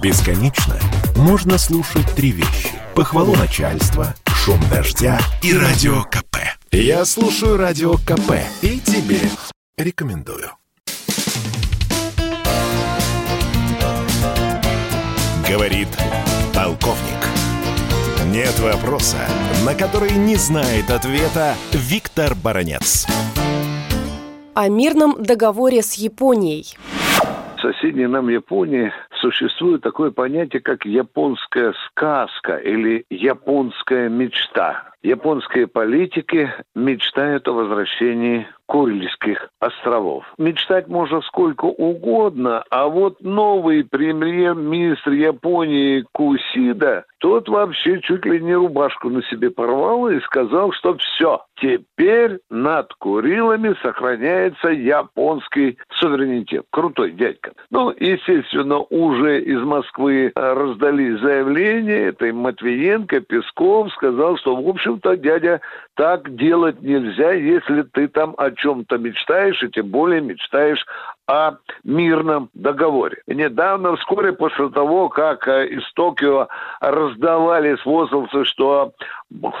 Бесконечно можно слушать три вещи. Похвалу начальства, шум дождя и радио КП. Я слушаю радио КП и тебе рекомендую. Говорит полковник. Нет вопроса, на который не знает ответа Виктор Баранец. О мирном договоре с Японией. Соседней нам Японии существует такое понятие, как японская сказка или японская мечта. Японские политики мечтают о возвращении Курильских островов. Мечтать можно сколько угодно, а вот новый премьер-министр Японии Кусида, тот вообще чуть ли не рубашку на себе порвал и сказал, что все, теперь над Курилами сохраняется японский суверенитет. Крутой дядька. Ну, естественно, уже из Москвы раздались заявления, это и Матвиенко, Песков сказал, что, в общем-то, дядя, так делать нельзя, если ты там о чем-то мечтаешь, и тем более мечтаешь о мирном договоре. Недавно, вскоре после того, как э, из Токио раздавались возгласы, что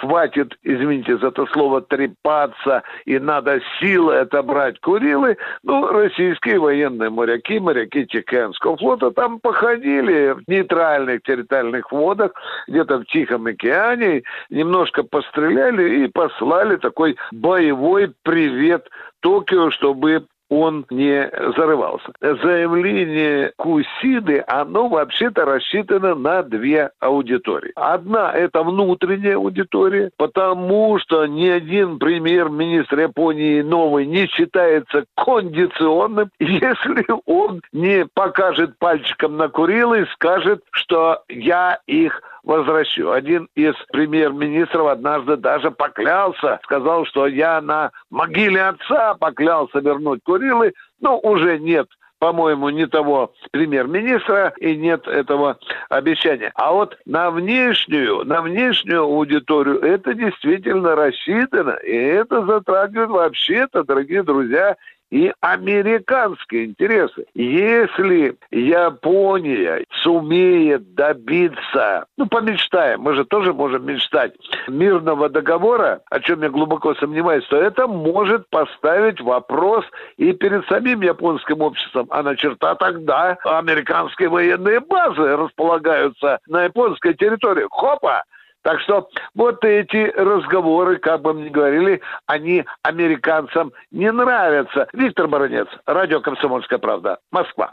хватит, извините за это слово, трепаться, и надо силой отобрать Курилы, ну, российские военные моряки, моряки Тихоокеанского флота там походили в нейтральных территориальных водах, где-то в Тихом океане, немножко постреляли и послали такой боевой привет Токио, чтобы он не зарывался. Заявление Кусиды, оно вообще-то рассчитано на две аудитории. Одна – это внутренняя аудитория, потому что ни один премьер-министр Японии новый не считается кондиционным, если он не покажет пальчиком на Курилы и скажет, что я их возвращу. Один из премьер-министров однажды даже поклялся, сказал, что я на могиле отца поклялся вернуть Курилы, но уже нет по-моему, не того премьер-министра и нет этого обещания. А вот на внешнюю, на внешнюю аудиторию это действительно рассчитано, и это затрагивает вообще-то, дорогие друзья, и американские интересы. Если Япония сумеет добиться, ну, помечтаем, мы же тоже можем мечтать, мирного договора, о чем я глубоко сомневаюсь, то это может поставить вопрос и перед самим японским обществом. А на черта тогда американские военные базы располагаются на японской территории. Хопа! Так что вот эти разговоры, как бы мне говорили, они американцам не нравятся. Виктор Баранец, радио «Комсомольская правда», Москва.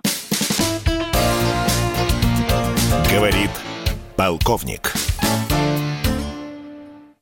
Говорит полковник.